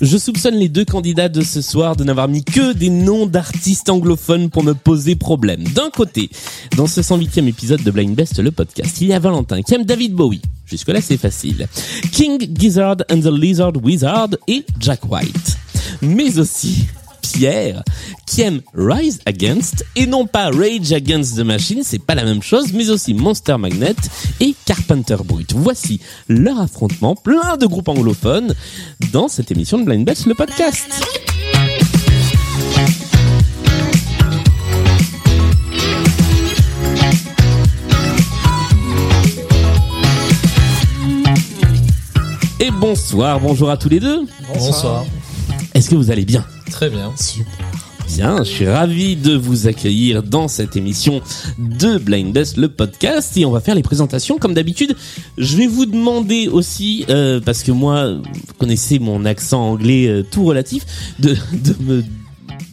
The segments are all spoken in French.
Je soupçonne les deux candidats de ce soir de n'avoir mis que des noms d'artistes anglophones pour me poser problème. D'un côté, dans ce 108e épisode de Blind Best, le podcast, il y a Valentin qui aime David Bowie. Jusque-là, c'est facile. King Gizzard and the Lizard Wizard et Jack White. Mais aussi Pierre qui aime Rise Against et non pas Rage Against the Machine, c'est pas la même chose, mais aussi Monster Magnet et Carpenter Brut. Voici leur affrontement, plein de groupes anglophones, dans cette émission de Blind Best, le podcast. Et bonsoir, bonjour à tous les deux. Bonsoir. Est-ce que vous allez bien? Très bien. Bien, je suis ravi de vous accueillir dans cette émission de Blind Best, le podcast, et on va faire les présentations comme d'habitude. Je vais vous demander aussi, euh, parce que moi, vous connaissez mon accent anglais euh, tout relatif, de, de me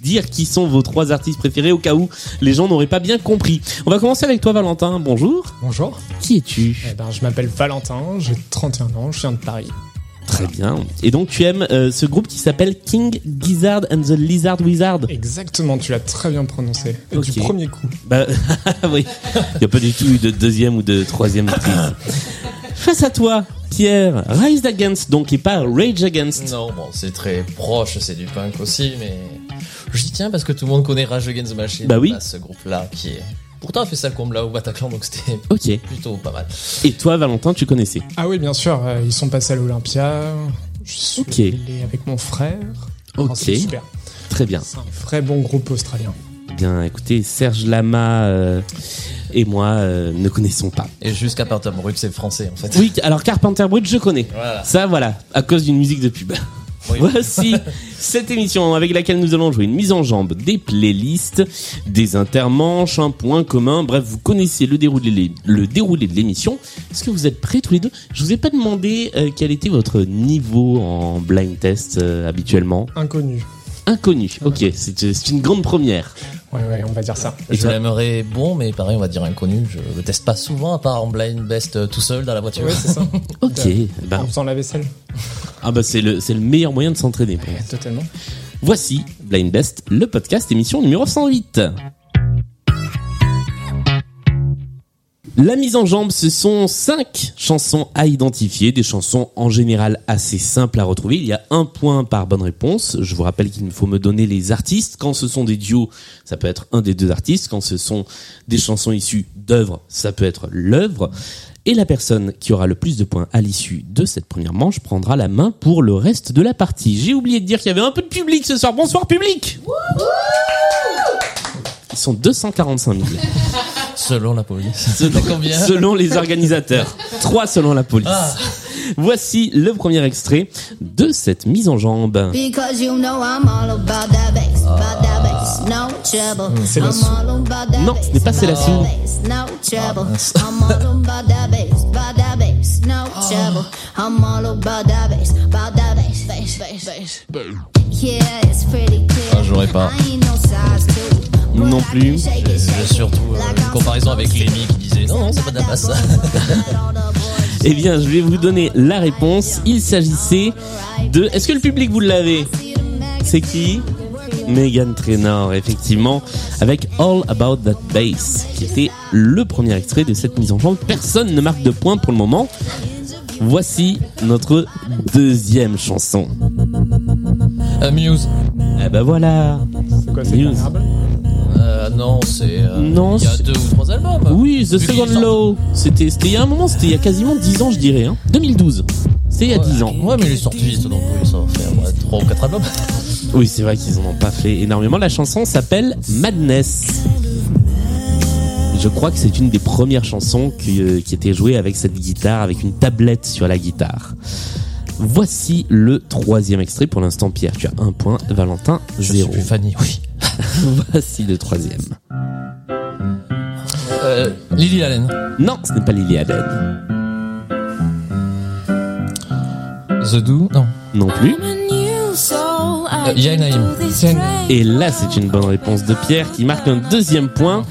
dire qui sont vos trois artistes préférés au cas où les gens n'auraient pas bien compris. On va commencer avec toi Valentin, bonjour. Bonjour, Qui es-tu? Eh ben, je m'appelle Valentin, j'ai 31 ans, je viens de Paris. Très bien. Et donc tu aimes euh, ce groupe qui s'appelle King Gizzard and the Lizard Wizard Exactement, tu l'as très bien prononcé. Du premier coup. Bah oui, il n'y a pas du tout eu de deuxième ou de troisième prise. Face à toi, Pierre, Rise Against, donc et pas Rage Against. Non, bon, c'est très proche, c'est du punk aussi, mais je dis tiens parce que tout le monde connaît Rage Against the Machine. Bah oui. ce groupe-là qui est pourtant a fait ça comme là au Bataclan, donc c'était Ok. plutôt pas mal. Et toi, Valentin, tu connaissais Ah oui, bien sûr, euh, ils sont passés à l'Olympia. Je suis Ok. allé avec mon frère. Ok. Oh, super. Très bien. C'est un vrai bon groupe australien. Bien, écoutez, Serge Lama euh, et moi euh, ne connaissons pas. Et jusqu'à Carpenter Brut, c'est français en fait. Oui, alors Carpenter Brut, je connais. Voilà. Ça, voilà, à cause d'une musique de pub. Oui. Voici cette émission avec laquelle nous allons jouer une mise en jambe des playlists, des intermanches, un point commun. Bref, vous connaissez le déroulé, le déroulé de l'émission. Est-ce que vous êtes prêts tous les deux? Je vous ai pas demandé euh, quel était votre niveau en blind test euh, habituellement. Inconnu. Inconnu. Ok, c'est c'est une grande première. Ouais, ouais, on va dire ça. Et Je l'aimerais bon, mais pareil, on va dire inconnu. Je le teste pas souvent, à part en blind best euh, tout seul dans la voiture. Ouais, c'est ça. Ok. En Ben, faisant la vaisselle. ah bah c'est le c'est le meilleur moyen de s'entraîner. pour moi. Totalement. Voici Blind Best, le podcast émission numéro 108. La mise en jambe, ce sont cinq chansons à identifier, des chansons en général assez simples à retrouver. Il y a un point par bonne réponse. Je vous rappelle qu'il faut me donner les artistes. Quand ce sont des duos, ça peut être un des deux artistes. Quand ce sont des chansons issues d'œuvres, ça peut être l'œuvre. Et la personne qui aura le plus de points à l'issue de cette première manche prendra la main pour le reste de la partie. J'ai oublié de dire qu'il y avait un peu de public ce soir. Bonsoir public Ils sont 245 000. Selon la police. Selon, combien selon les organisateurs. Trois selon la police. Ah. Voici le premier extrait de cette mise en jambe. Trouble. C'est la that Non, ce n'est pas C'est la Sou. pretty clear. Ah, j'aurais pas. Non plus. J'ai surtout euh, une comparaison avec Lémi qui disait non, non, c'est pas de la basse. Eh bien, je vais vous donner la réponse. Il s'agissait de... Est-ce que le public, vous l'avez? C'est qui? Megan Trainor, effectivement, avec All About That Bass, qui était le premier extrait de cette mise en jambe. Personne ne marque de points pour le moment. Voici notre deuxième chanson. Amuse. Eh ben voilà. C'est quoi, c'est News. Euh, non, c'est. euh, Non, Il y a c'est- deux ou trois albums. Oui, The Vu Second sort- Law. C'était, c'était il y a un moment, c'était il y a quasiment 10 ans, je dirais. Hein. 2012. C'est il y a 10 ans. Ouais, mais il est sorti vite, donc oui, ça va faire ouais, trois ou quatre albums. Oui, c'est vrai qu'ils en ont pas fait énormément. La chanson s'appelle Madness. Je crois que c'est une des premières chansons qui, euh, qui était jouée avec cette guitare, avec une tablette sur la guitare. Voici le troisième extrait. Pour l'instant, Pierre, tu as un point. Valentin, Je suis zéro. plus Fanny, oui. Voici le troisième. Euh, Lily Allen. Non, ce n'est pas Lily Allen. The Do, non. Non plus. Euh, Yael Naïm. Et là, c'est une bonne réponse de Pierre qui marque un deuxième point.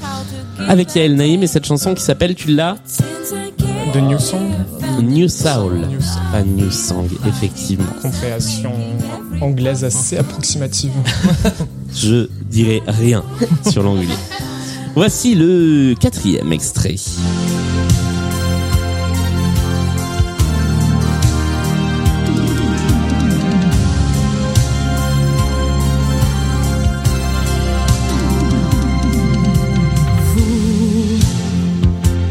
avec Yael Naïm et cette chanson qui s'appelle, tu l'as De New Song, New Soul. New Soul. Pas New Song, effectivement. compréhension anglaise assez approximative. Je dirai rien sur l'anglais. Voici le quatrième extrait.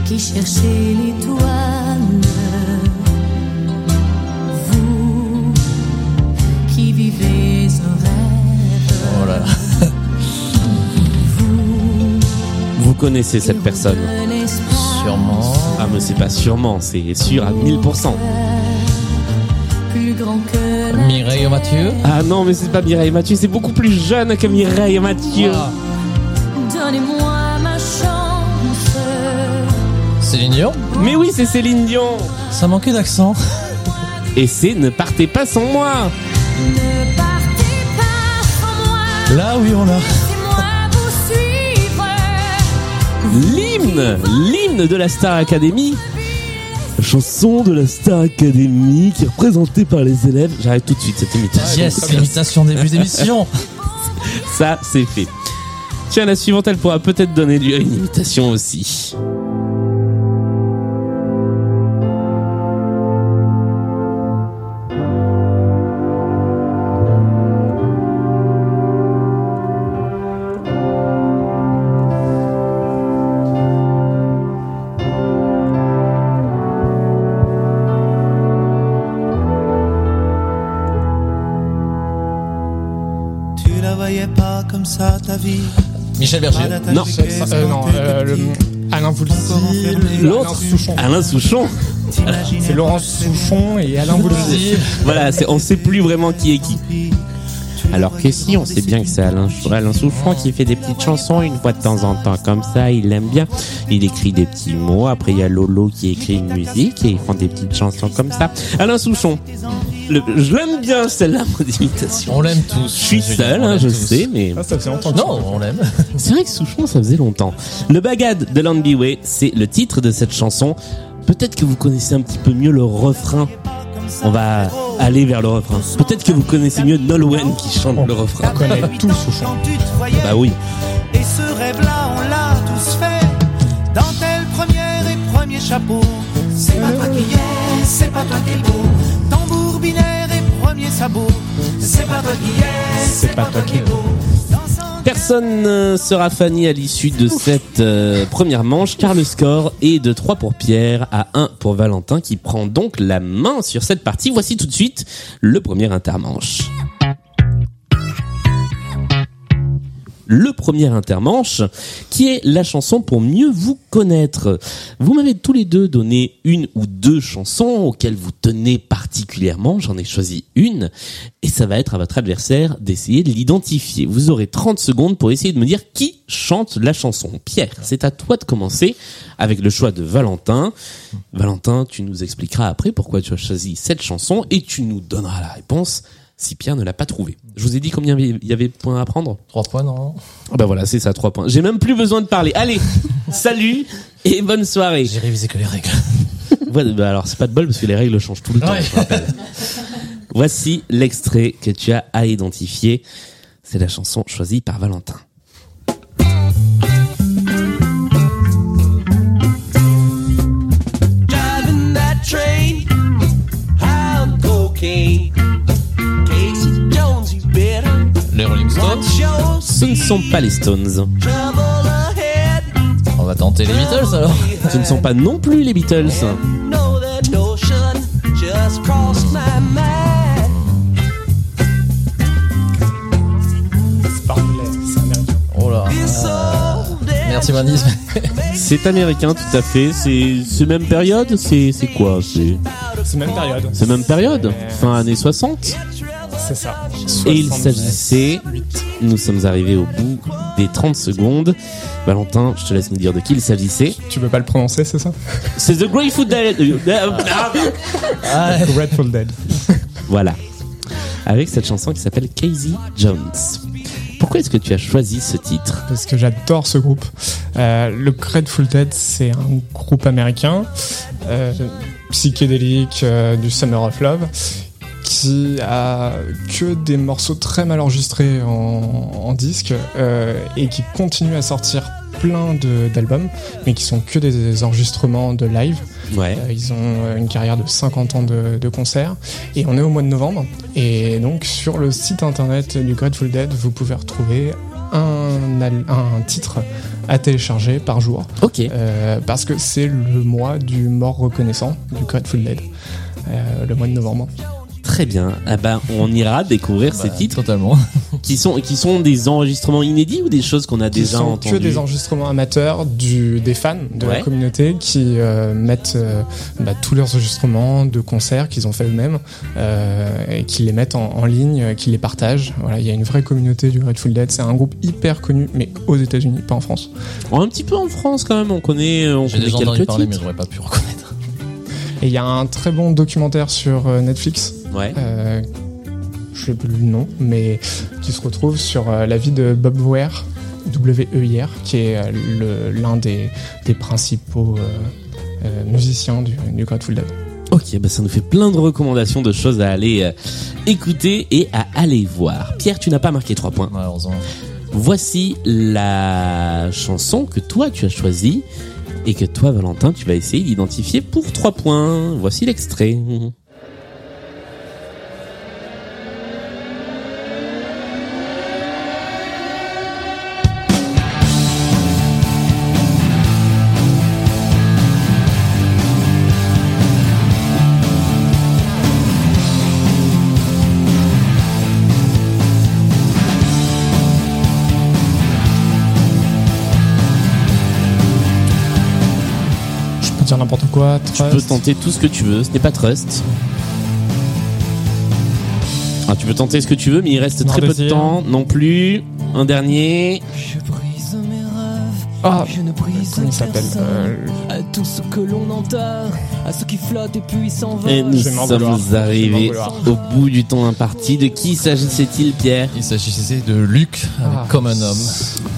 qui cherchez connaissez cette personne Sûrement. Ah mais c'est pas sûrement, c'est sûr à 1000%. plus grand que la Mireille Mathieu? Ah non mais c'est pas Mireille Mathieu, c'est beaucoup plus jeune que Mireille Mathieu. Ah, Donnez-moi ma chance. Céline Dion? Mais oui c'est Céline Dion. Ça manquait d'accent. Et c'est Ne partez pas sans moi. Ne partez pas sans moi. Là oui on a. L'hymne, l'hymne de la Star Academy. La chanson de la Star Academy qui est représentée par les élèves. J'arrête tout de suite cette imitation. Yes, imitation début d'émission. Ça, c'est fait. Tiens, la suivante, elle pourra peut-être donner lieu à une imitation aussi. Michel Berger. D'attache Non. Euh, non, euh, le, Alain Voulzy, L'autre, Alain Souchon. Alain Souchon. T'imaginais C'est Laurence Souchon et Alain Voulzy. Voilà, on sait plus vraiment qui est qui. Alors que si, on sait bien que c'est Alain, Alain Souchon qui fait des petites chansons une fois de temps en temps comme ça, il aime bien. Il écrit des petits mots, après il y a Lolo qui écrit une musique et ils font des petites chansons comme ça. Alain Souchon, le- je l'aime bien celle-là, mon imitation. On l'aime tous. Je suis seul, hein, je tous. sais, mais... Ah, ça faisait longtemps que Non, on l'aime. C'est vrai que Souchon, ça faisait longtemps. Le Bagad de Land Way, c'est le titre de cette chanson. Peut-être que vous connaissez un petit peu mieux le refrain. On va aller vers le refrain. Peut-être que vous connaissez mieux Nolwenn qui chante le refrain. On connaît tout Souchon. Bah oui. Et ce rêve-là, on l'a tous fait. Dentelle première et premier chapeau. C'est pas toi qui es, c'est pas toi qui es beau. Tambour binaire et premier sabot. C'est pas toi qui es, c'est pas toi qui es beau. Dansant Personne ne sera Fanny à l'issue de cette euh, première manche car le score est de 3 pour Pierre à 1 pour Valentin qui prend donc la main sur cette partie. Voici tout de suite le premier intermanche. Le premier intermanche, qui est la chanson pour mieux vous connaître. Vous m'avez tous les deux donné une ou deux chansons auxquelles vous tenez particulièrement. J'en ai choisi une. Et ça va être à votre adversaire d'essayer de l'identifier. Vous aurez 30 secondes pour essayer de me dire qui chante la chanson. Pierre, c'est à toi de commencer avec le choix de Valentin. Valentin, tu nous expliqueras après pourquoi tu as choisi cette chanson et tu nous donneras la réponse si Pierre ne l'a pas trouvé. Je vous ai dit combien il y avait de points à prendre Trois points, non Ah Bah voilà, c'est ça, trois points. J'ai même plus besoin de parler. Allez, salut et bonne soirée. J'ai révisé que les règles. Ouais, bah alors c'est pas de bol parce que les règles changent tout le temps. Ouais. je. Voici l'extrait que tu as à identifier. C'est la chanson choisie par Valentin. Ce ne sont pas les Stones. On va tenter les Beatles alors. Ce ne sont pas non plus les Beatles. Oh là. Merci Mandy. C'est américain, tout à fait. C'est c'est même période? C'est c'est quoi? C'est C'est même période. c'est même période? Fin années 60. C'est ça. Et il 70. s'agissait, nous sommes arrivés au bout des 30 secondes. Valentin, je te laisse me dire de qui il s'agissait. Tu peux pas le prononcer, c'est ça? C'est The Grateful Dead. Grateful Dead. Voilà. Avec cette chanson qui s'appelle Casey Jones. Pourquoi Pourquoi est-ce que tu as choisi ce titre? Parce que j'adore ce groupe. Euh, le Grateful Dead, c'est un groupe américain euh, psychédélique euh, du Summer of Love qui a que des morceaux très mal enregistrés en, en disque euh, et qui continue à sortir plein d'albums, mais qui sont que des enregistrements de live. Ouais. Euh, ils ont euh, une carrière de 50 ans de, de concerts et on est au mois de novembre. Et donc sur le site internet du Grateful Dead, vous pouvez retrouver un, titre à télécharger par jour Ok. euh, parce que c'est le mois du mort reconnaissant du Grateful Dead, euh, le mois de novembre. Très bien. Ah ben, on ira découvrir ces Bah, titres Totalement. qui sont qui sont des enregistrements inédits ou des choses qu'on a Qui déjà sont entendues. que des enregistrements amateurs du, des fans de Ouais. la communauté qui euh, mettent euh, bah, tous leurs enregistrements de concerts qu'ils ont fait eux-mêmes euh, et qui les mettent en, en ligne, qui les partagent. Voilà, il y a une vraie communauté du Grateful Dead. C'est un groupe hyper connu, mais aux États-Unis, pas en France. Oh, un petit peu en France quand même. On connaît on J'ai connaît déjà entendu quelques parler, mais titres. j'aurais pas pu reconnaître. Et il y a un très bon documentaire sur Netflix. Ouais. Euh, je sais plus le nom, mais qui se retrouve sur euh, la vie de Bob Weir, W-E-I-R, qui est euh, l'un des, des principaux euh, euh, musiciens du, du Grateful Dead. Ok, bah ça nous fait plein de recommandations de choses à aller euh, écouter et à aller voir. Pierre, tu n'as pas marqué trois points. Malheureusement. Voici la chanson que toi tu as choisie et que toi Valentin tu vas essayer d'identifier pour trois points. Voici l'extrait. Dire n'importe quoi. Tu peux tenter tout ce que tu veux, ce n'est pas Trust. Ah, tu peux tenter ce que tu veux, mais il reste très peu de temps non plus. Un dernier. Je brise mes rêves. Ah, je ne brise comment il s'appelle. Euh, À tout ce que l'on enterre, à ceux qui flottent et puis s'envolent. Et nous sommes arrivés au bout du temps imparti. De qui s'agissait-il, Pierre? Il s'agissait de Luc, avec Ah. Comme un homme.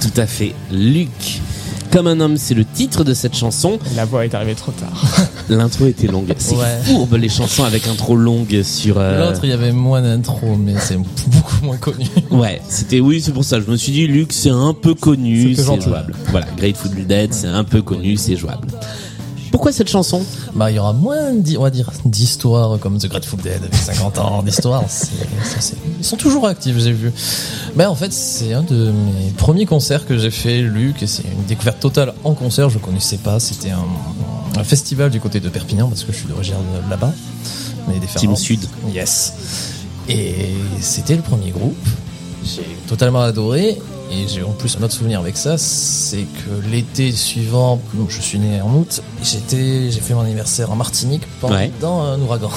Tout à fait, Luc. Comme un homme, c'est le titre de cette chanson. La voix est arrivée trop tard. L'intro était longue. C'est Ouais. fourbe les chansons avec intro longue sur. euh, L'autre, il y avait moins d'intro, mais c'est beaucoup moins connu. Ouais, c'était oui, c'est pour ça. Je me suis dit, Luc, c'est un peu connu, c'est jouable. Voilà, Grateful Dead, c'est un peu connu, c'est jouable. Pourquoi cette chanson? Bah, il y aura moins, on va dire, d'histoires comme The Grateful Dead avec 50 ans d'histoire. C'est- ça, c'est- Ils sont toujours actifs, j'ai vu. Bah, en fait, c'est un de mes premiers concerts que j'ai fait, Luc, et c'est une découverte totale en concert. Je connaissais pas. C'était un, un festival du côté de Perpignan parce que je suis d'origine de là-bas. Mais des Team. Sud. Yes. Et c'était le premier groupe. J'ai totalement adoré. Et j'ai en plus un autre souvenir avec ça, c'est que l'été suivant, je suis né en août, j'étais, j'ai fait mon anniversaire en Martinique pendant Ouais. un ouragan.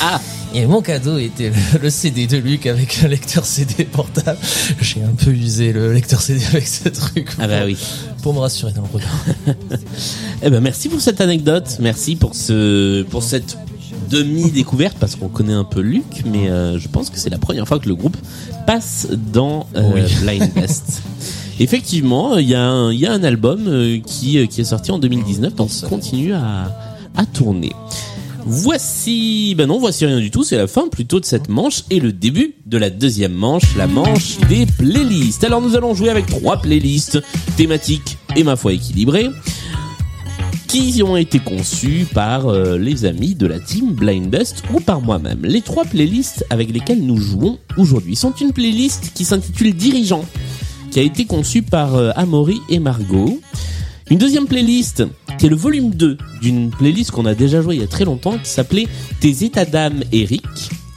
Ah Et mon cadeau était le, le CD de Luc avec un lecteur CD portable. J'ai un peu usé le lecteur CD avec ce truc Ah bah pour- oui. pour me rassurer dans le regard. Eh ben merci pour cette anecdote, merci pour ce pour cette demi découverte parce qu'on connaît un peu Luc, mais euh, je pense que c'est la première fois que le groupe passe dans euh, Oui. Blind Best. Effectivement, il y a un il y a un album euh, qui euh, qui est sorti en 2019 donc qui continue à à tourner. Voici, ben non, voici rien du tout, c'est la fin plutôt de cette manche et le début de la deuxième manche, la manche des playlists. Alors nous allons jouer avec trois playlists thématiques et ma foi équilibrées qui ont été conçues par euh, les amis de la team Blind Best ou par moi-même. Les trois playlists avec lesquelles nous jouons aujourd'hui sont une playlist qui s'intitule Dirigeant, qui a été conçue par euh, Amaury et Margot. Une deuxième playlist qui est le volume 2 d'une playlist qu'on a déjà jouée il y a très longtemps qui s'appelait Tes états d'âme Eric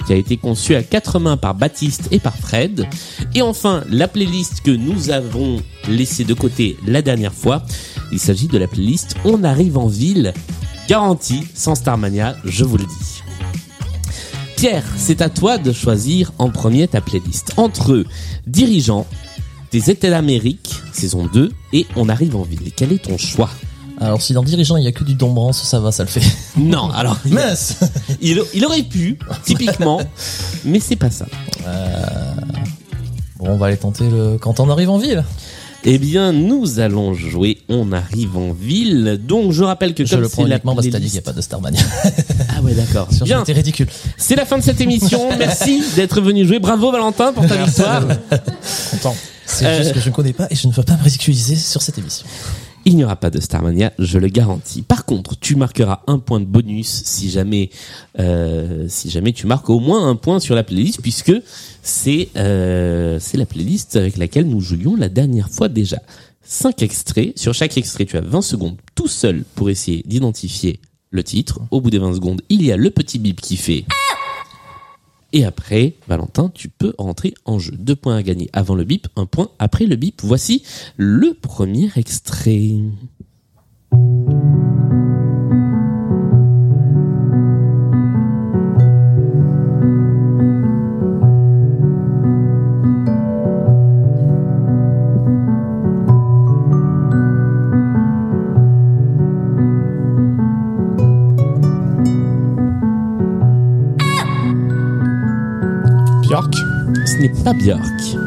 qui a été conçue à quatre mains par Baptiste et par Fred. Et enfin, la playlist que nous avons laissée de côté la dernière fois, il s'agit de la playlist On arrive en ville, garantie sans Starmania, je vous le dis. Pierre, c'est à toi de choisir en premier ta playlist. Entre Dirigeant, Tes états d'Amérique, saison 2, et On arrive en ville. Quel est ton choix? Alors si dans Dirigeant il y a que du Dombrance, ça va, ça le fait. Non, alors Mince il, il aurait pu, typiquement, mais c'est pas ça. Bon Bon, on va aller tenter le quand on arrive en ville. Eh bien, nous allons jouer On arrive en ville. Donc, je rappelle que Je comme le c'est prends la uniquement parce que t'as dit qu'il n'y a pas de Starmania. Ah ouais, d'accord. Bien. C'était ridicule. C'est la fin de cette émission. Merci d'être venu jouer. Bravo Valentin pour ta victoire. Content. C'est Euh. juste que je ne connais pas et je ne veux pas me ridiculiser sur cette émission. Il n'y aura pas de Starmania, je le garantis. Par contre, tu marqueras un point de bonus si jamais, euh, si jamais tu marques au moins un point sur la playlist, puisque c'est euh, c'est la playlist avec laquelle nous jouions la dernière fois déjà. Cinq extraits. Sur chaque extrait, tu as 20 secondes tout seul pour essayer d'identifier le titre. Au bout des 20 secondes, il y a le petit bip qui fait. Et après, Valentin, tu peux rentrer en jeu. Deux points à gagner avant le bip, un point après le bip. Voici le premier extrait. Ce n'est pas Björk.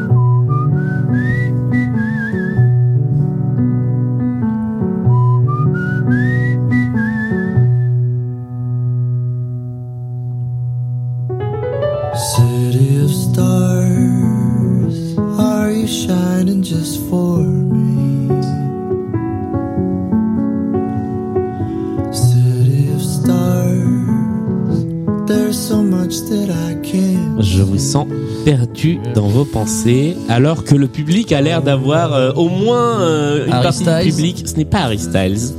Alors que le public a l'air d'avoir euh, au moins euh, une Harry partie Styles. du public. Ce n'est pas Harry Styles.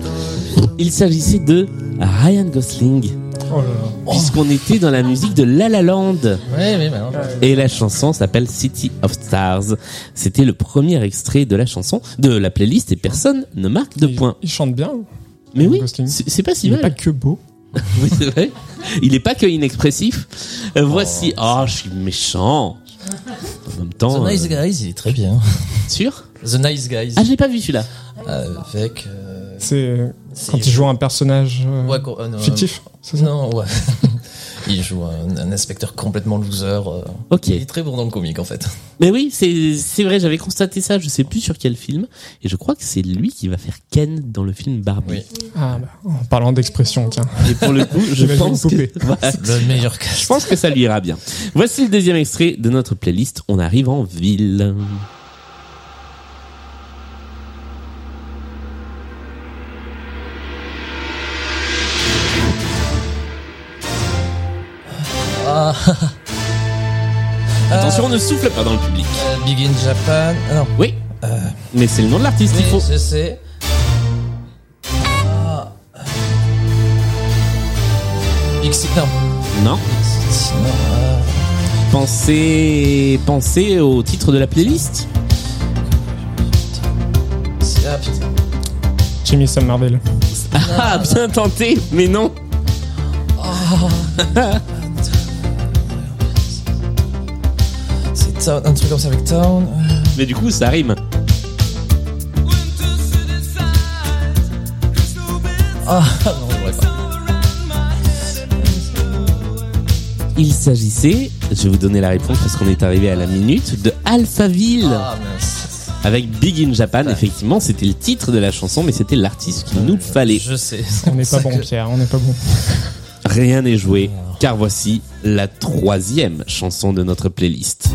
Il s'agissait de Ryan Gosling, Oh là là. puisqu'on était dans la musique de La La Land. Oui, non. Et la chanson s'appelle City of Stars. C'était le premier extrait de la chanson, de la playlist, et personne ne marque de Il- points. Il chante bien. Mais oui, Gosling. c'est c'est pas si Il mal. est pas que beau. Oui, c'est vrai. Il est pas que inexpressif. Euh, voici. Oh, je suis méchant. Temps, The Nice euh, Guys, il est très bien. sûr. The Nice Guys. Ah, je l'ai pas vu celui-là. Avec. euh, C'est euh, c'est- quand il joue un personnage euh, Ouais, quoi, euh, non, fictif. Non, ouais. Il joue un, un inspecteur complètement loser. euh. Ok. Il est très bon dans le comique, en fait. Mais oui, c'est c'est vrai. J'avais constaté ça. Je sais plus sur quel film. Et je crois que c'est lui qui va faire Ken dans le film Barbie. Oui. Ah, bah, en parlant d'expression, tiens. Et pour le coup, je pense que voilà, Le meilleur je cast. pense que ça lui ira bien. Voici le deuxième extrait de notre playlist. On arrive en ville. Ah, Attention, ne souffle pas dans le public. euh, Big in Japan. Ah, non. Oui. Euh, Mais c'est le nom de l'artiste. Il faut. sais. Ah. Big City. Non. Non. Big City, non. euh, Pensez, pensez au titre de la playlist. c'est- ah, putain. Jimmy Somerville. Ah, bien tenté, mais non. C'est Town- un truc comme ça avec Town. euh, Mais du coup, ça rime. Ah, non, je l'aurais pas. Il s'agissait, je vais vous donner la réponse parce qu'on est arrivé à la minute, de Alphaville. Ah, mince. Avec Big in Japan, effectivement, c'était le titre de la chanson, mais c'était l'artiste qu'il nous fallait. Je sais. On n'est pas bon, Pierre, on n'est pas bon. Rien n'est joué, car voici la troisième chanson de notre playlist.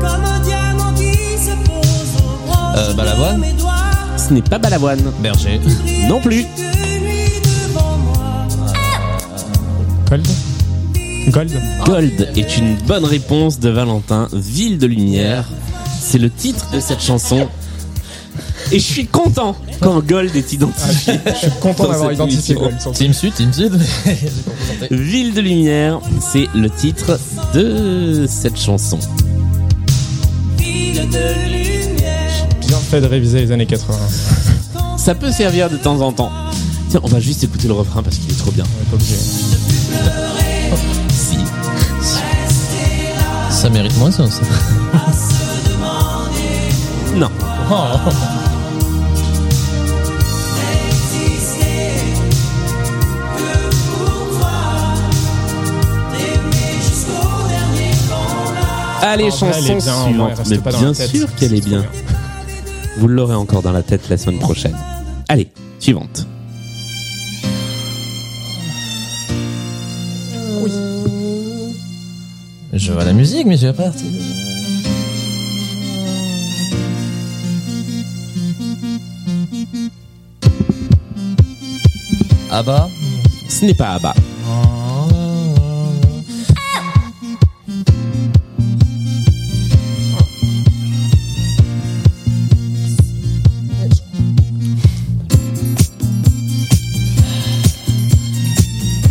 Comme un diamant qui se pose au bras Euh, Balavoine. Ce n'est pas Balavoine. Berger. Non plus. Moi. Gold Gold est une bonne réponse de Valentin. Ville de lumière. C'est le titre de cette chanson. Et je suis content quand Gold est identifié. Je suis content d'avoir identifié. Gold. Team Sud, Team Sud. Ville de lumière, c'est le titre de cette chanson. Ville de lumière. Bien fait de réviser les années 80. Ça peut servir de temps en temps. Tiens, on va juste écouter le refrain parce qu'il est trop bien. On est ça mérite moins ça. ça. non. Oh. Allez, chanson bien, suivante. Mais bien sûr qu'elle est bien. Vous l'aurez encore dans la tête la semaine prochaine. Allez, suivante. Oui. Je vois la musique, mais j'ai pas parti. Ah bah Ce n'est pas Abba.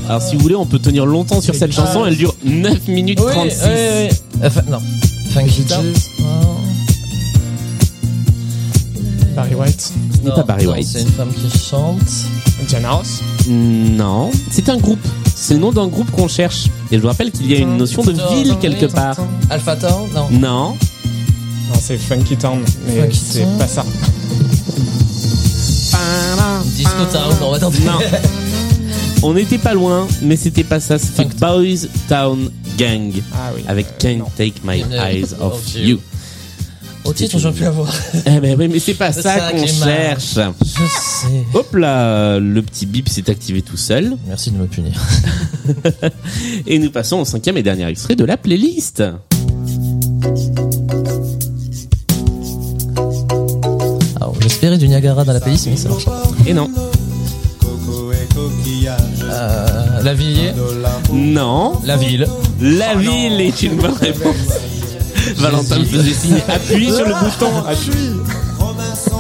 Alors si vous voulez, on peut tenir longtemps sur cette chanson. Elle dure 9 minutes Oui, 36. oui, oui. Enfin, non. Town. Gees. Barry White, Ce n'est pas Barry non, White. C'est une femme qui chante. Diana Ross. Non, c'est un groupe. C'est le nom d'un groupe qu'on cherche. Et je vous rappelle qu'il y a une notion de ville quelque part. Alpha Town Non. Non. Non, c'est Funky Town, mais c'est pas ça. Disco Town, on va tenter. Non. On n'était pas loin, mais c'était pas ça. C'était Boys Town Gang Ah oui. avec Euh, Can't non. Take My Eyes Off of You. Au titre, j'aurais pu l'avoir. Eh ben oui, mais c'est pas ça qu'on cherche. Je sais. Hop là, le petit bip s'est activé tout seul. Merci de me punir. Et nous passons au cinquième et dernier extrait de la playlist. Alors, j'espérais du Niagara dans la playlist, mais ça marche pas. Et non. Euh, la ville. Non. La ville. La ville est une bonne réponse. Valentin me faisait signe. Appuie sur le bouton.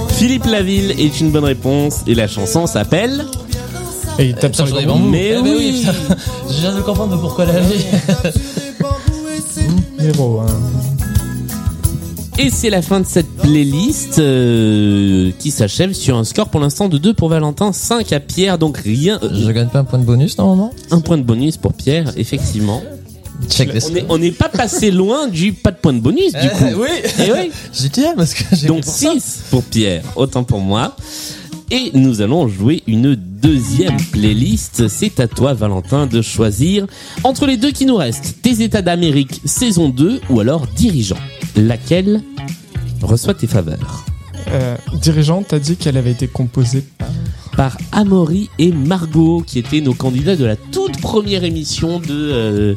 Philippe Laville est une bonne réponse. Et la chanson s'appelle Et il tape sur Sur les bambous. Mais Eh ben oui. putain. Je viens de comprendre pourquoi la vie. Héros, hein. Et c'est la fin de cette playlist euh, qui s'achève sur un score pour l'instant de 2 pour Valentin, 5 à Pierre, donc rien. euh, Je gagne pas un point de bonus normalement un point de bonus pour Pierre, effectivement. Check On n'est pas passé loin du pas de point de bonus du coup. oui. Eh oui. J'y tiens parce que j'ai Donc pris pour ça. 6 pour Pierre, autant pour moi. Et nous allons jouer une deuxième playlist. C'est à toi, Valentin, de choisir entre les deux qui nous restent. Tes États d'Amérique, saison 2, ou alors Dirigeant. Laquelle reçoit tes faveurs Euh, dirigeante, t'as dit qu'elle avait été composée par. Par Amaury et Margot, qui étaient nos candidats de la toute première émission de, euh,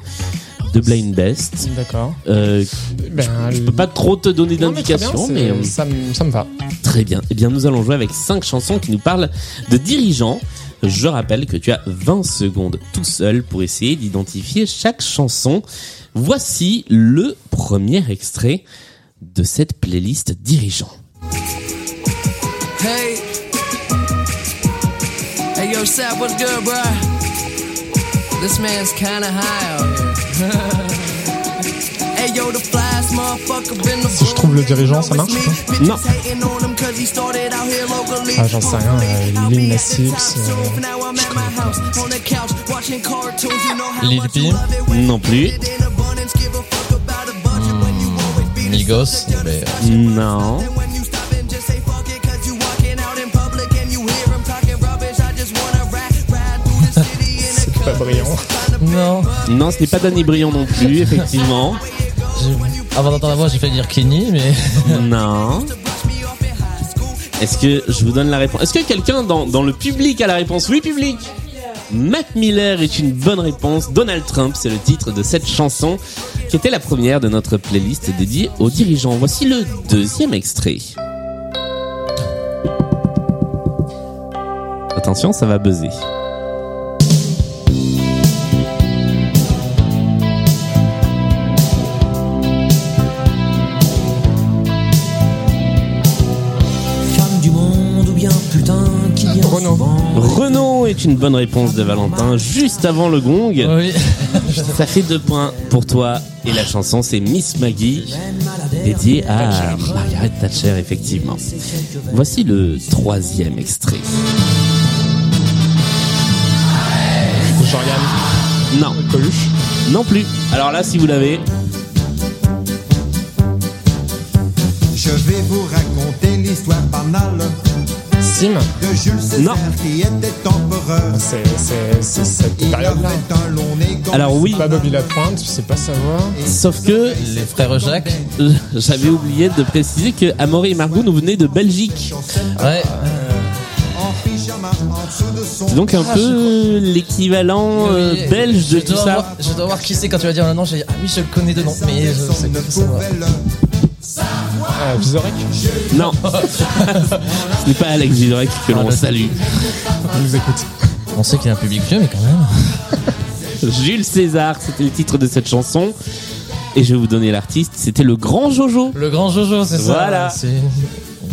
de Blind Best. D'accord. Euh, Ben, je peux pas trop te donner mais d'indications, mais... euh, ça, me- ça me va. Très bien. Eh bien, nous allons jouer avec cinq chansons qui nous parlent de dirigeants. Je rappelle que tu as 20 secondes tout seul pour essayer d'identifier chaque chanson. Voici le premier extrait de cette playlist dirigeant. Hey. Hey, yo, Sap, what's good, bro? This man's kinda high out here. hey, yo, the flyest motherfucker in the Si je trouve le dirigeant, ça marche ou Non. Ah, j'en sais rien, euh, Lil Nas X, euh, Lil Peep. Non plus. Migos. mais, Non. c'est pas brillant. Non. Non, ce n'est pas Danny Briand non plus, effectivement. Avant d'entendre la voix, j'ai fait dire Kenny, mais. Non. Est-ce que je vous donne la réponse? Est-ce que quelqu'un dans, dans le public a la réponse? Oui, public Mac Miller est une bonne réponse. Donald Trump, c'est le titre de cette chanson qui était la première de notre playlist dédiée aux dirigeants. Voici le deuxième extrait. Attention, ça va buzzer. Est une bonne réponse de Valentin juste avant le gong. Oui. Ça fait deux points pour toi. Et la chanson, c'est Miss Maggie, dédiée à Margaret Thatcher, effectivement. Voici le troisième extrait. Non, Coluche. non plus. Alors là, si vous l'avez, Je vais vous raconter l'histoire banale. De Jules César Non. qui était empereur. C'est c'est- c'est cette Il période-là. un Alors oui, Pas Bobby Lapointe, tu sais pas savoir. sauf que Les frères Jacques. j'avais oublié de préciser que Amaury et Margot nous venaient de Belgique. Ouais. C'est donc un peu l'équivalent euh, Oui, belge de je tout ça. voir- je dois voir qui c'est quand tu vas dire le nom. J'ai dit, ah oui, je le connais de nom, mais je sais pas Ah, Vizorek, Non, ce n'est pas Alex Villorek que l'on Ah, le- salue. on nous écoute. On sait qu'il y a un public vieux, mais quand même. Jules César, c'était le titre de cette chanson. Et je vais vous donner l'artiste, c'était le grand Jojo, Le grand Jojo, c'est ça. Voilà. C'est une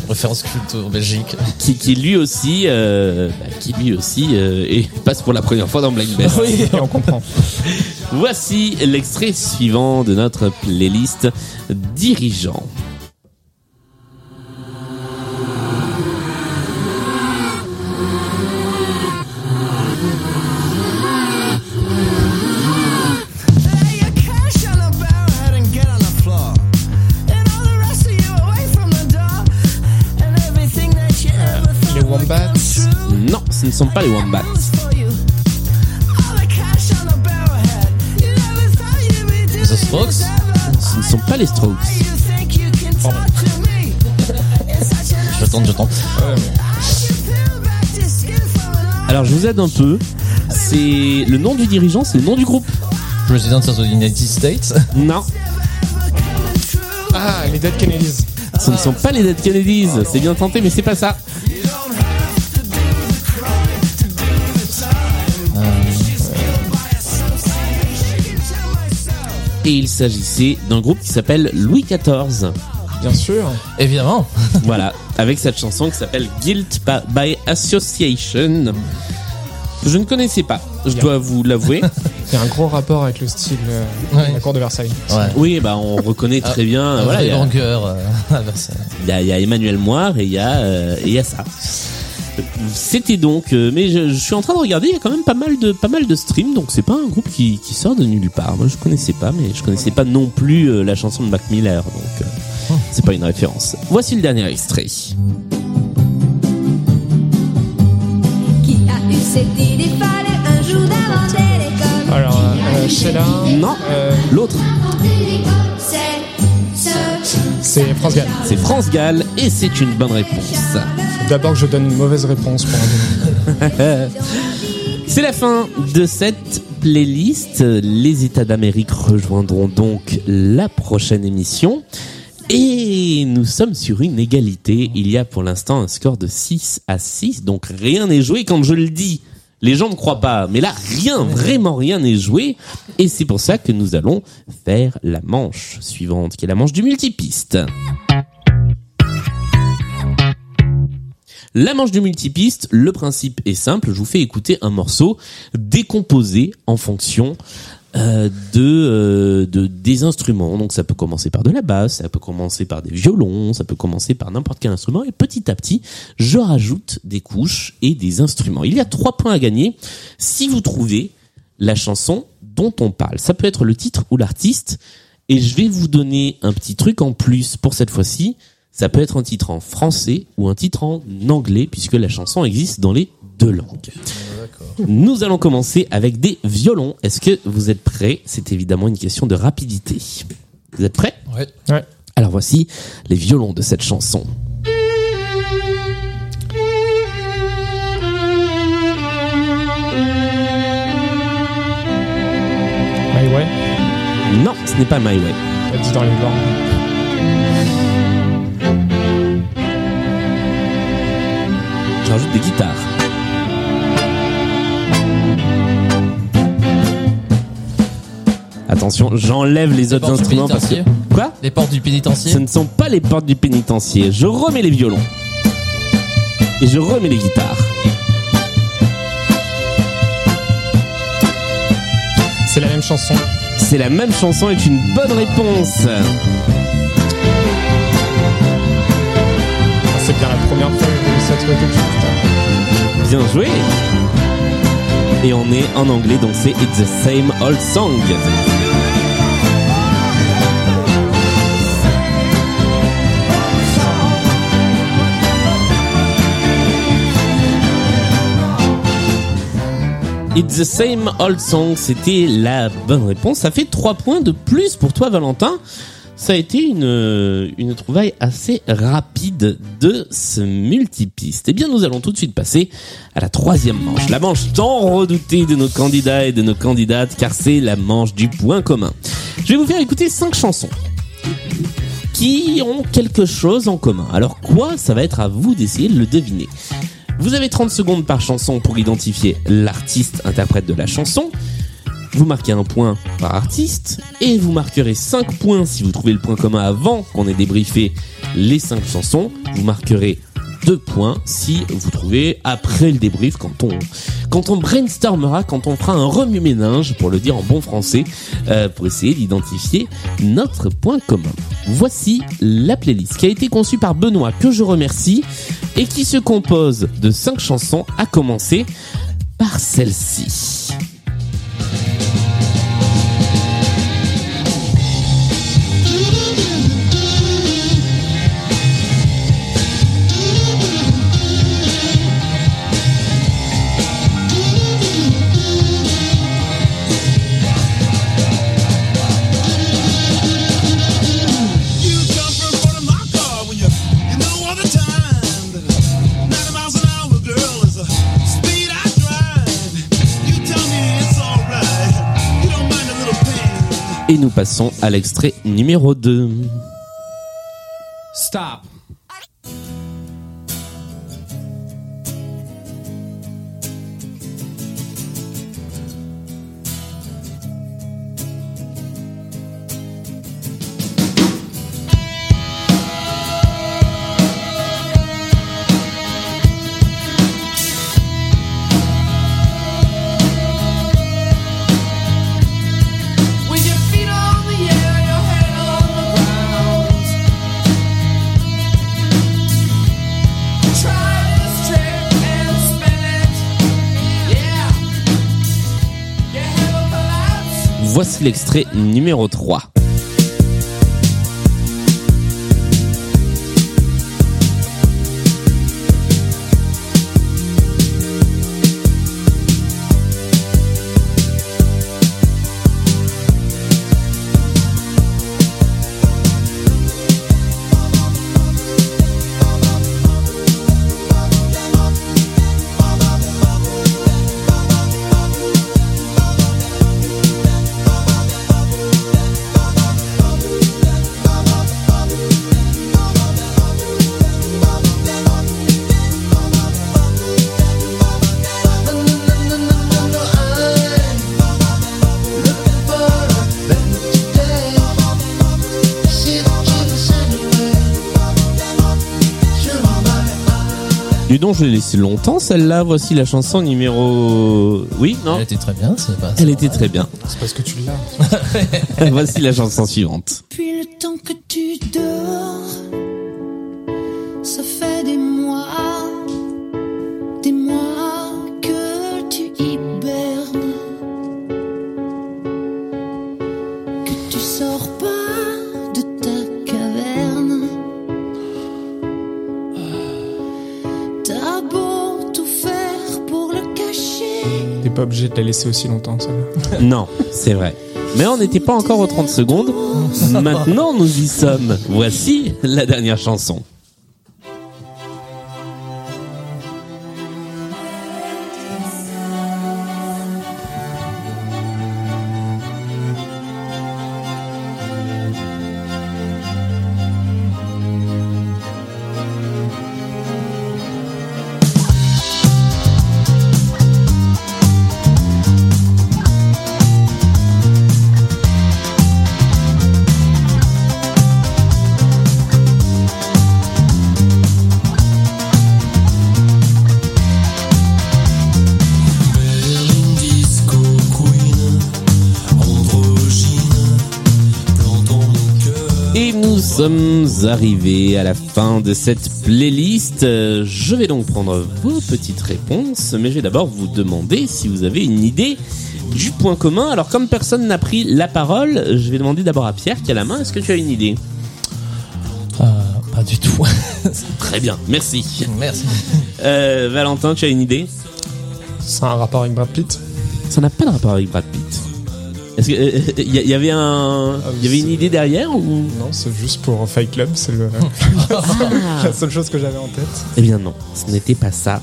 référence culte en Belgique. qui, qui lui aussi, euh, bah, qui lui aussi euh, et passe pour la première fois dans Blind Best. Et on comprend. Voici l'extrait suivant de notre playlist dirigeant. Sont pas les Wombats. the Strokes. Ce ne sont pas les Strokes. Je tente, je tente. Alors je vous aide un peu. C'est le nom du dirigeant, c'est le nom du groupe. President of the United States. Non, Ah, les Dead Kennedys. ce ne sont pas les Dead Kennedys. C'est bien tenté, mais c'est pas ça. Et il s'agissait d'un groupe qui s'appelle Louis XIV. Bien sûr. Évidemment. Voilà, avec cette chanson qui s'appelle Guilt by Association. que Je ne connaissais pas, je dois vous l'avouer. Il y a un gros rapport avec le style euh, Ouais. de la cour de Versailles. Ouais. Oui, bah on reconnaît très bien. voilà, il y, a- longueur euh, à Versailles. il y a, il y a Emmanuel Moire et il y a, euh, et il y a ça. C'était donc, euh, mais je, je suis en train de regarder, il y a quand même pas mal de pas mal de streams, donc c'est pas un groupe qui, qui sort de nulle part. Moi je connaissais pas, mais je connaissais pas non plus euh, la chanson de Mac Miller, donc euh, c'est pas une référence. Voici le dernier extrait. Qui a eu cette idée fallait un jour d'inventer l'école. Alors, euh, Sheila. Non, euh, l'autre, C'est ce c'est France Gall. c'est France Gall et c'est une bonne réponse. D'abord je donne une mauvaise réponse pour un. C'est la fin de cette playlist. Les États d'Amérique rejoindront donc la prochaine émission. Et nous sommes sur une égalité. Il y a pour l'instant un score de 6 à 6. Donc rien n'est joué. Quand je le dis, les gens ne croient pas. Mais là, rien, vraiment rien n'est joué. Et c'est pour ça que nous allons faire la manche suivante, qui est la manche du multipiste. La manche du multipiste, le principe est simple, je vous fais écouter un morceau décomposé en fonction euh, euh, de des instruments. Donc ça peut commencer par de la basse, ça peut commencer par des violons, ça peut commencer par n'importe quel instrument et petit à petit, je rajoute des couches et des instruments. Il y a trois points à gagner si vous trouvez la chanson dont on parle. Ça peut être le titre ou l'artiste et je vais vous donner un petit truc en plus pour cette fois-ci. Ça peut être un titre en français ou un titre en anglais puisque la chanson existe dans les deux langues. Nous allons commencer avec des violons. Est-ce que vous êtes prêts? C'est évidemment une question de rapidité. Vous êtes prêts? Ouais. Ouais. Alors voici les violons de cette chanson. My Way. Non, ce n'est pas My Way. Dans les. Je rajoute des guitares. Attention, j'enlève les autres instruments parce que... Quoi Les portes du Ce pénitencier ne sont pas les portes du pénitencier. Je remets les violons. Et je remets les guitares. C'est la même chanson. C'est la même chanson est une bonne réponse. bien la première fois que quelque chose. Bien joué Et on est en anglais, donc c'est It's the same old song. It's the same old song, c'était la bonne réponse. Ça fait 3 points de plus pour toi Valentin. Ça a été une, une trouvaille assez rapide de ce multipiste. Eh bien, nous allons tout de suite passer à la troisième manche. La manche tant redoutée de nos candidats et de nos candidates, car c'est la manche du point commun. Je vais vous faire écouter cinq chansons qui ont quelque chose en commun. Alors quoi Ça va être à vous d'essayer de le deviner? Vous avez 30 secondes par chanson pour identifier l'artiste interprète de la chanson. Vous marquez un point par artiste et vous marquerez 5 points si vous trouvez le point commun avant qu'on ait débriefé les 5 chansons. Vous marquerez 2 points si vous trouvez après le débrief quand on brainstormera, quand on fera un remue-ménage pour le dire en bon français euh, pour essayer d'identifier notre point commun. Voici la playlist qui a été conçue par Benoît que je remercie et qui se compose de 5 chansons à commencer par celle-ci. Et nous passons à l'extrait numéro 2. Stop. L'extrait numéro 3. Donc, je l'ai laissé longtemps celle-là. Voici la chanson numéro... Oui, non Elle était très bien, c'est pas. Elle était très bien. C'est parce que tu l'as. Voici la chanson suivante. Depuis le temps que tu dors, ça fait des mois, obligé de la laisser aussi longtemps, celle-là. Non, c'est vrai. Mais on n'était pas encore aux 30 secondes. Maintenant, nous y sommes. Voici la dernière chanson. Sommes arrivés à la fin de cette playlist. Je vais donc prendre vos petites réponses, mais je vais d'abord vous demander si vous avez une idée du point commun. Alors comme personne n'a pris la parole, je vais demander d'abord à Pierre qui a la main. Est-ce que tu as une idée? Euh, pas du tout. Très bien, merci. Merci. Euh, Valentin, tu as une idée? C'est un rapport avec Brad Pitt? Ça n'a pas de rapport avec Brad Pitt. Est-ce que euh, il y, y avait un, Ah, il y avait une idée derrière ou? Non, c'est juste pour Fight Club, c'est le- la seule chose que j'avais en tête. Eh bien non, ce n'était pas ça.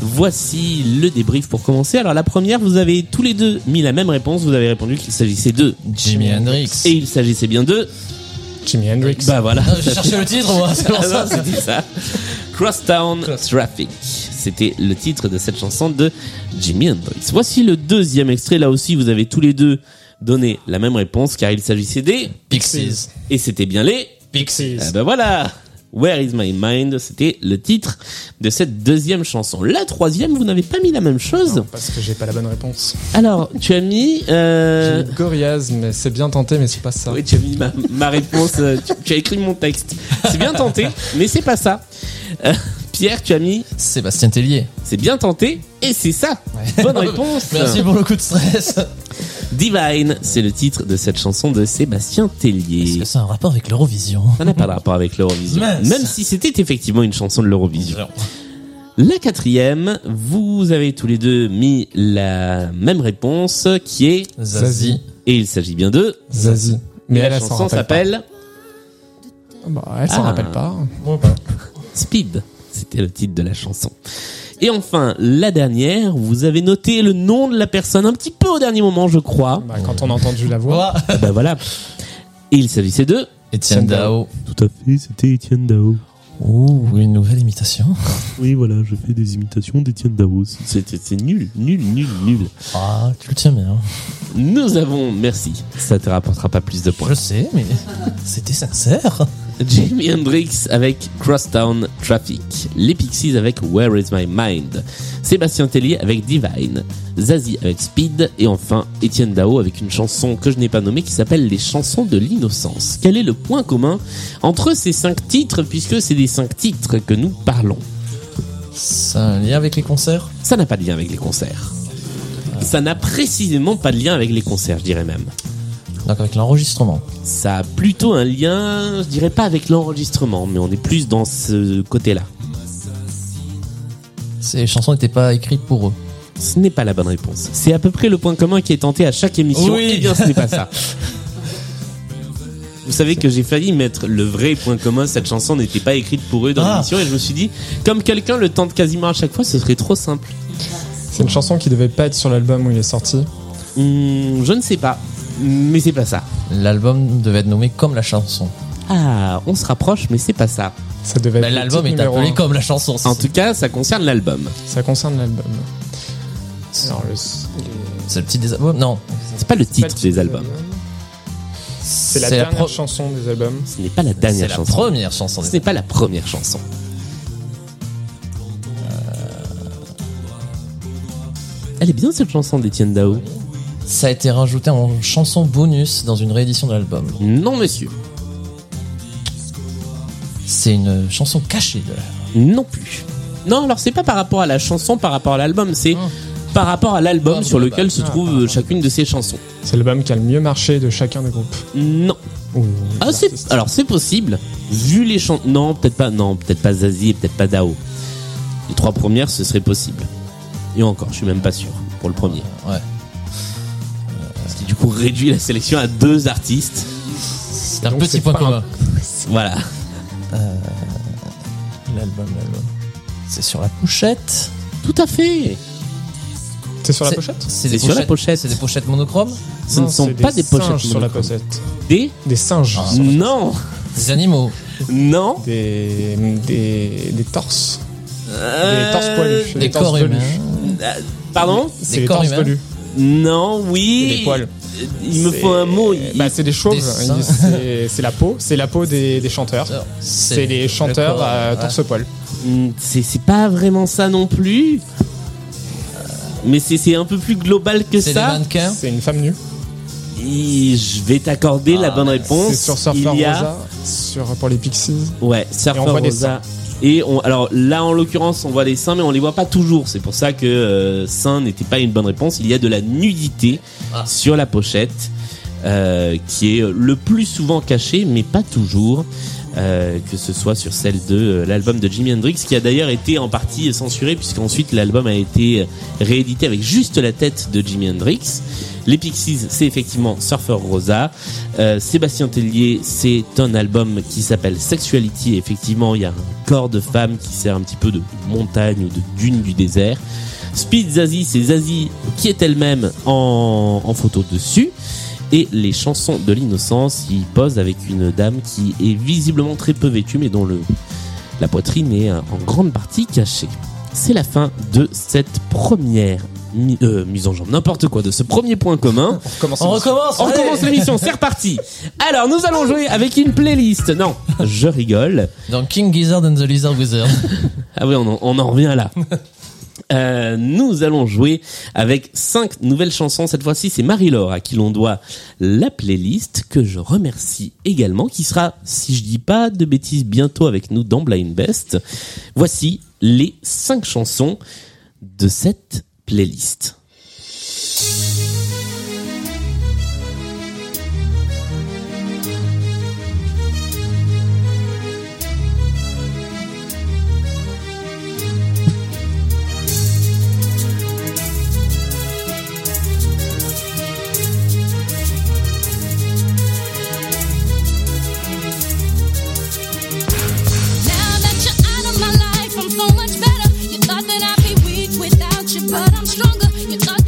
Voici le débrief pour commencer. Alors la première, vous avez tous les deux mis la même réponse. Vous avez répondu qu'il s'agissait de Jimi Hendrix. et il s'agissait bien de. Jimi Hendrix. Bah voilà. Ah, J'ai cherché le titre, moi, c'est pour Ah ça. non, c'était ça. Crosstown Traffic. C'était le titre de cette chanson de Jimi Hendrix. Voici le deuxième extrait. Là aussi, vous avez tous les deux donné la même réponse car il s'agissait des Pixies. et c'était bien les. Pixies. Ah ben voilà. Where is my mind? C'était le titre de cette deuxième chanson. La troisième, vous n'avez pas mis la même chose? Non, parce que j'ai pas la bonne réponse. Alors, tu as mis. Euh... J'ai mis Gorillaz, mais c'est bien tenté, mais c'est pas ça. Oui, tu as mis ma, ma réponse. euh, Tu, tu as écrit mon texte. C'est bien tenté, mais c'est pas ça. Euh, Pierre, tu as mis. Sébastien Tellier. C'est bien tenté, et c'est ça. Bonne réponse. Merci pour le coup de stress. Divine, c'est le titre de cette chanson de Sébastien Est-ce Tellier. que c'est un rapport avec l'Eurovision Ça n'a pas de rapport avec l'Eurovision. Mince. Même si c'était effectivement une chanson de l'Eurovision. La quatrième, vous avez tous les deux mis la même réponse qui est, Zazie. et il s'agit bien de, Zazie. Mais la chanson s'appelle. Bah, elle s'en Ah. rappelle pas. Speed. C'était le titre de la chanson. Et enfin, la dernière, vous avez noté le nom de la personne un petit peu au dernier moment, je crois. Bah, quand on a entendu la voix. Voilà. Ah bah voilà. Et il s'agissait de... Étienne Dao. Tout à fait, c'était Étienne Dao. Ouh, une nouvelle imitation. Oui, voilà, je fais des imitations d'Étienne Dao. C'est c'est nul, nul, nul, nul. Ah, tu le tiens bien. Nous avons, merci, ça te rapportera pas plus de points. Je sais, mais c'était sincère. Jimi Hendrix avec Crosstown Traffic, les Pixies avec Where Is My Mind, Sébastien Tellier avec Divine, Zazie avec Speed et enfin Étienne Dao avec une chanson que je n'ai pas nommée qui s'appelle Les chansons de l'innocence. Quel est le point commun entre ces cinq titres puisque c'est des cinq titres que nous parlons? C'est un lien avec les concerts? Ça n'a pas de lien avec les concerts. Ça n'a précisément pas de lien avec les concerts, je dirais même. Donc avec l'enregistrement. Ça a plutôt un lien, je dirais pas avec l'enregistrement, mais on est plus dans ce côté-là. Ces chansons n'étaient pas écrites pour eux. Ce n'est pas la bonne réponse. C'est à peu près le point commun qui est tenté à chaque émission. Oui. Eh bien, ce n'est pas ça. Vous savez que j'ai failli mettre le vrai point commun. Cette chanson n'était pas écrite pour eux dans Ah. l'émission et je me suis dit, comme quelqu'un le tente quasiment à chaque fois, ce serait trop simple. C'est une chanson qui devait pas être sur l'album où il est sorti. Hmm, je ne sais pas, mais c'est pas ça. L'album devait être nommé comme la chanson. Ah, on se rapproche, mais c'est pas ça. Ça devait être le L'album est appelé un. comme la chanson. En tout cas, ça concerne l'album. Ça concerne l'album. Le- les- C'est le titre des albums? Non. C'est pas le pas le titre des albums. C'est la dernière pro- chanson des albums. Ce n'est pas la C'est dernière la chanson. première chanson. Ce des n'est pas la première chanson. Elle est bien cette chanson d'Étienne Dao. Ça a été rajouté en chanson bonus dans une réédition de l'album. Non, monsieur. C'est une chanson cachée de. Non plus. Non, alors c'est pas par rapport à la chanson, par rapport à l'album, c'est Hum. par rapport à l'album Ah, sur lequel se ah, trouve ah, ah. chacune de ces chansons. C'est l'album qui a le mieux marché de chacun des groupes. Non. Ou Ah, alors c'est possible. Vu les chansons, non, peut-être pas, non, peut-être pas Zazie et peut-être pas Dao. Les trois premières, ce serait possible. Et encore, je suis même pas sûr pour le premier. Ouais. Coup réduit la sélection à deux artistes. C'est un Donc, petit c'est point commun. Voilà. L'album, l'album. C'est sur la pochette. Tout à fait. C'est sur la C'est- pochette? C'est C'est sur la pochette. C'est des pochettes monochromes? Ce Non, ne sont c'est pas des, pochettes singes sur la monochromes. pochette. Des Des singes. Ah. Non, Des animaux. non. Des, des, des torses. Euh, Des torses poilus. Des torses corps velus. humains. euh, Pardon? C'est Des des corps torses humains. velus. Non, oui. Et des poils. Il me faut un mot. il- Bah, c'est des chauves. C'est la peau. C'est la peau des, des chanteurs. C'est les chanteurs le corps, à ouais. torse-poil. Hmm, C'est pas vraiment ça non plus. Mais c'est un peu plus global que C'est des ça. C'est une femme nue. Et je vais t'accorder la bonne réponse. C'est sur Surfer Il y a Rosa. Sur, pour les Pixies. ouais Surfer Et on Rosa. Et on, alors là en l'occurrence on voit les seins mais on les voit pas toujours. C'est pour ça que euh, seins n'était pas une bonne réponse. Il y a de la nudité Ah. sur la pochette euh, qui est le plus souvent cachée mais pas toujours. euh, que ce soit sur celle de euh, l'album de Jimi Hendrix, qui a d'ailleurs été en partie censuré puisqu'ensuite l'album a été réédité avec juste la tête de Jimi Hendrix. Les Pixies, c'est effectivement Surfer Rosa. Sébastien Tellier, c'est un album qui s'appelle Sexuality. Effectivement, il y a un corps de femme qui sert un petit peu de montagne ou de dune du désert. Speed Zazie, c'est Zazie qui est elle-même en, en photo dessus. Et les chansons de l'innocence, il pose avec une dame qui est visiblement très peu vêtue, mais dont le, la poitrine est euh, en grande partie cachée. C'est la fin de cette première mi- euh, mise en jambe, n'importe quoi, de ce premier point commun. On recommence. On allez. recommence l'émission, c'est reparti. Alors, nous allons jouer avec une playlist. Non, je rigole. Dans King Gizzard and the Lizard Wizard. Ah oui, on en, on en revient là. Euh, nous allons jouer avec cinq nouvelles chansons. Cette fois-ci, c'est Marie-Laure à qui l'on doit la playlist que je remercie également, qui sera, si je dis pas de bêtises, bientôt avec nous dans Blind Best. Voici les cinq chansons de cette playlist.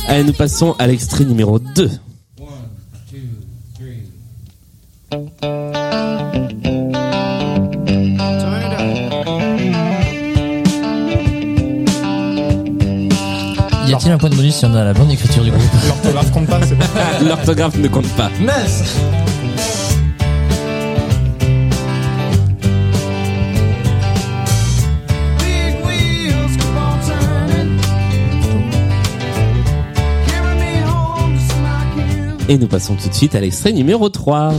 Allez, nous passons à l'extrait numéro 2. Y a-t-il un point de bonus si on a la bonne écriture du groupe? L'orthographe compte pas, c'est bon. L'orthographe ne compte pas. Mince Et nous passons tout de suite à l'extrait numéro 3.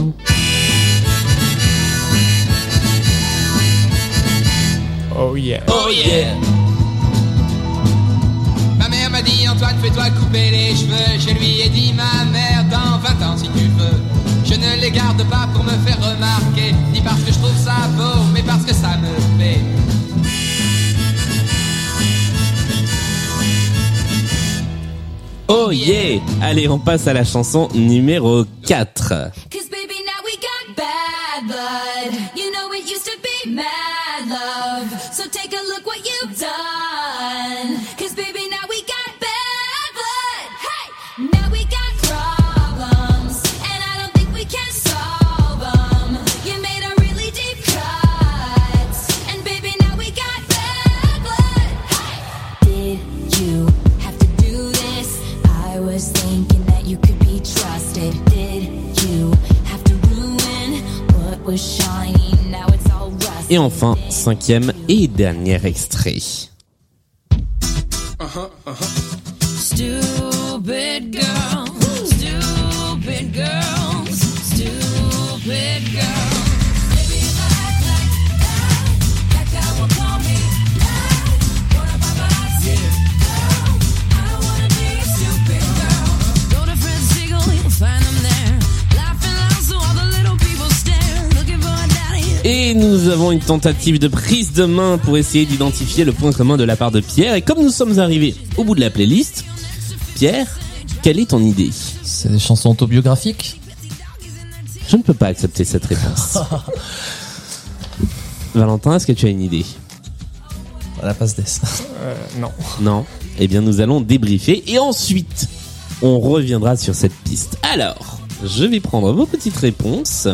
Oh yeah. Oh yeah Ma mère m'a dit Antoine fais-toi couper les cheveux Je lui ai dit ma mère dans 20 ans si tu veux Je ne les garde pas pour me faire remarquer Ni parce que je trouve ça beau mais parce que ça me plaît Oh yeah Allez, on passe à la chanson numéro 4. Cause baby, now we got bad blood. You know it used to be mad love. So take a look what Et enfin, cinquième et dernier extrait. Stupid Et nous avons une tentative de prise de main pour essayer d'identifier le point commun de la part de Pierre. Et comme nous sommes arrivés au bout de la playlist, Pierre, quelle est ton idée? C'est des chansons autobiographiques? Je ne peux pas accepter cette réponse. Valentin, est-ce que tu as une idée? La passe d'Est. Euh, non. Non? Eh bien, nous allons débriefer et ensuite, on reviendra sur cette piste. Alors, je vais prendre vos petites réponses.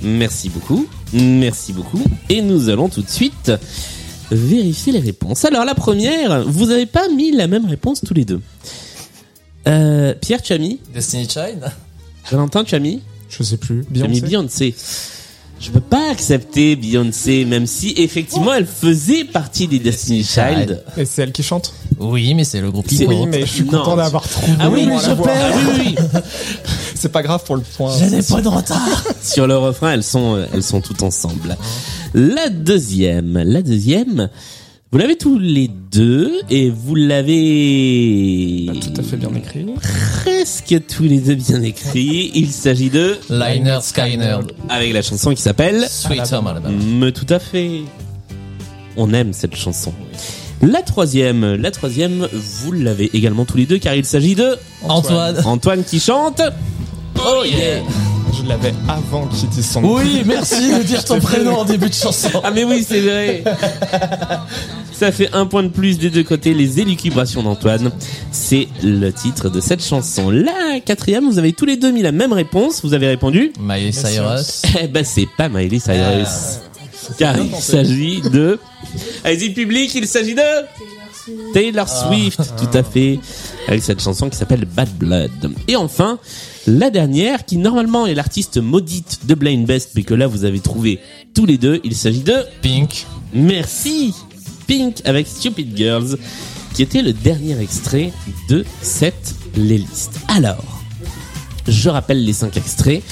Merci beaucoup. Merci beaucoup. Et nous allons tout de suite vérifier les réponses. Alors, la première, vous n'avez pas mis la même réponse tous les deux. Euh, Pierre, tu as mis Destiny Child Valentin, tu as mis Je sais plus. Tu as mis Beyoncé. Beyoncé. Je peux pas accepter Beyoncé, même si effectivement elle faisait partie des Destiny Child. Et c'est elle qui chante Oui, mais c'est le groupe qui Oui, mais je suis Non. content d'avoir trouvé. Ah oui, moi, je perds. Ah oui, oui, oui. C'est pas grave pour le point. Je n'ai pas de retard Sur le refrain, elles sont, elles sont toutes ensemble. La deuxième, la deuxième, Vous l'avez tous les deux et vous l'avez Pas tout à fait bien écrit. presque tous les deux bien écrit. Il s'agit de Liner Skyner. avec la chanson qui s'appelle Sweet Home Alabama. Me tout à fait. On aime cette chanson. La troisième, la troisième, vous l'avez également tous les deux car il s'agit de Antoine. Antoine qui chante. Oh yeah. Je l'avais avant qu'il dise son Oui, merci de dire ton prénom en début de chanson. Ah mais oui, c'est vrai. Ça fait un point de plus des deux côtés. Les élucubrations d'Antoine, c'est le titre de cette chanson. La quatrième, vous avez tous les deux mis la même réponse. Vous avez répondu Miley Cyrus. Eh ben c'est pas Miley Cyrus. Car il s'agit de... Allez-y public, il s'agit de... Taylor Swift, tout à fait, avec cette chanson qui s'appelle Bad Blood. Et enfin, la dernière, qui normalement est l'artiste maudite de Blind Best, mais que là vous avez trouvé tous les deux, il s'agit de... Pink. Merci Pink avec Stupid Girls, qui était le dernier extrait de cette playlist. Alors, je rappelle les cinq extraits.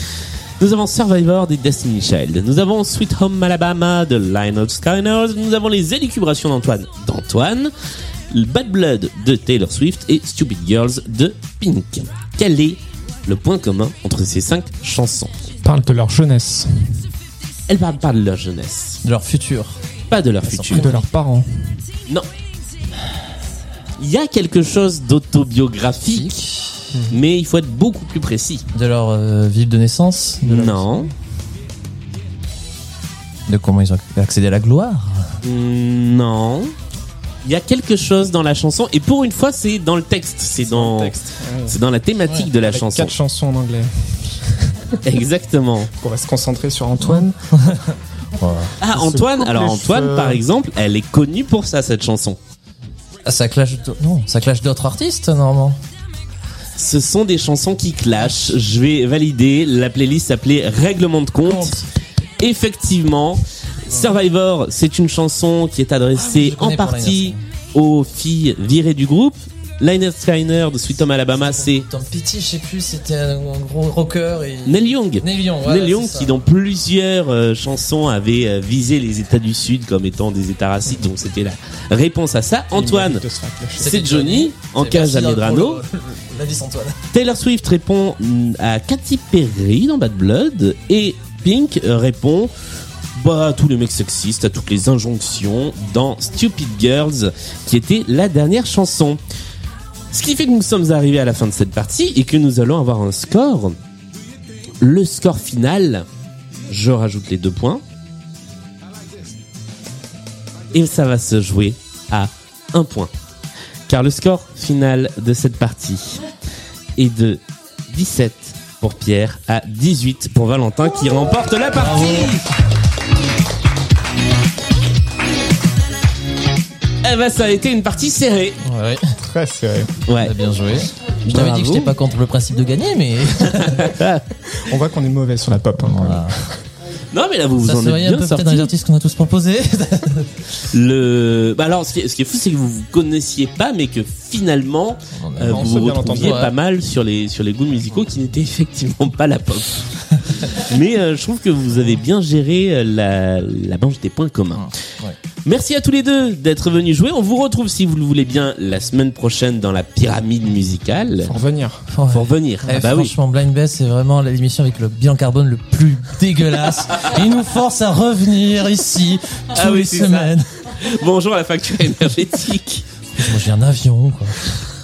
Nous avons Survivor des Destiny Child. Nous avons Sweet Home Alabama de Lionel Skyners. Nous avons les élucubrations d'Antoine d'Antoine. Bad Blood de Taylor Swift et Stupid Girls de Pink. Quel est le point commun entre ces cinq chansons Parle de leur jeunesse, Elles parlent pas de leur jeunesse, De leur futur. pas de leur futur. de leurs parents. Non. Il y a quelque chose d'autobiographique, mais il faut être beaucoup plus précis. De leur euh, ville de naissance. De, leur- Non. de comment ils ont accédé à la gloire. Non. Il y a quelque chose dans la chanson, et pour une fois, c'est dans le texte. C'est dans, c'est dans la thématique de la Avec chanson. quatre chansons en anglais. Exactement. On va se concentrer sur Antoine. Ah, Antoine. Alors, Antoine, cheveux. par exemple, elle est connue pour ça, cette chanson. Ah, ça clash. Non, ça clash d'autres artistes normalement. Ce sont des chansons qui clashent. Je vais valider. La playlist s'appelait Règlement de compte. Effectivement, Survivor, c'est une chanson qui est adressée Ah, en partie aux filles virées du groupe. Lionel Skyner de Sweet Home Alabama, c'est Tom Petty, je sais plus, c'était un gros rocker et. Neil Young. Neil Young, Neil qui dans plusieurs euh, chansons avait euh, visé les États du Sud comme étant des États racistes, donc c'était la réponse à ça. Antoine, c'est Johnny, en cage à Medrano. le- L'indice Antoine. Taylor Swift répond mm, à Katy Perry dans Bad Blood et Pink répond bah, à tous les mecs sexistes, à toutes les injonctions dans Stupid Girls qui était la dernière chanson. Ce qui fait que nous sommes arrivés à la fin de cette partie et que nous allons avoir un score. Le score final, je rajoute les deux points. Et ça va se jouer à un point. Car le score final de cette partie est de 17 pour Pierre à 18 pour Valentin qui remporte la partie. Eh ben ça a été une partie serrée. Ouais, Très serré. Ouais. t'as bien joué. Je t'avais dit que j'étais pas contre le principe de gagner, mais. On voit qu'on est mauvais sur la pop. hein, quand même. Voilà. Non mais là vous vous en se êtes un bien peu peut-être sorti. les artistes qu'on a tous proposés. Le bah alors ce qui est, ce qui est fou c'est que vous vous connaissiez pas mais que finalement euh, on vous vous bien retrouviez entendu, ouais. pas mal sur les sur les goûts musicaux qui n'étaient effectivement pas la pop. mais euh, je trouve que vous avez bien géré euh, la la manche des points communs. Ouais. Merci à tous les deux d'être venus jouer. On vous retrouve si vous le voulez bien la semaine prochaine dans la pyramide musicale. Faut revenir. Faut revenir. Eh, Ah bah oui. franchement, Blind Best, c'est vraiment l'émission avec le bilan carbone le plus dégueulasse. Il nous force à revenir ici toutes Ah oui, les c'est ça. semaines. Bonjour la facture énergétique. Moi, j'ai un avion, quoi.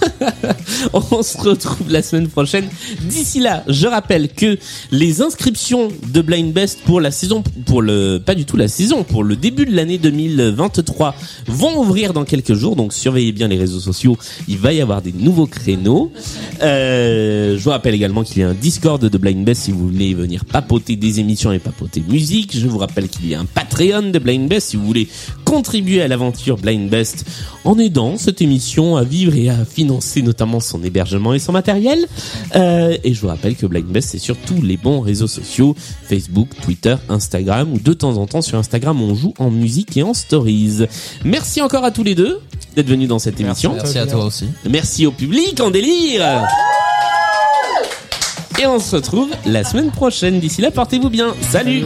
On se retrouve la semaine prochaine. D'ici là, je rappelle que les inscriptions de Blind Best pour la saison, pour le, pas du tout la saison, pour le début de l'année 2023 vont ouvrir dans quelques jours. Donc surveillez bien les réseaux sociaux. Il va y avoir des nouveaux créneaux. Euh, je vous rappelle également qu'il y a un Discord de Blind Best si vous voulez venir papoter des émissions et papoter musique. Je vous rappelle qu'il y a un Patreon de Blind Best si vous voulez contribuer à l'aventure Blind Best en aidant cette émission à vivre et à financer notamment son hébergement et son matériel. Euh, et je vous rappelle que Blind Best c'est sur tous les bons réseaux sociaux Facebook, Twitter, Instagram ou de temps en temps sur Instagram on joue en musique et en stories. Merci encore à tous les deux d'être venus dans cette émission. Merci à toi aussi. Merci au public en délire. Et on se retrouve la semaine prochaine. D'ici là, portez-vous bien. Salut.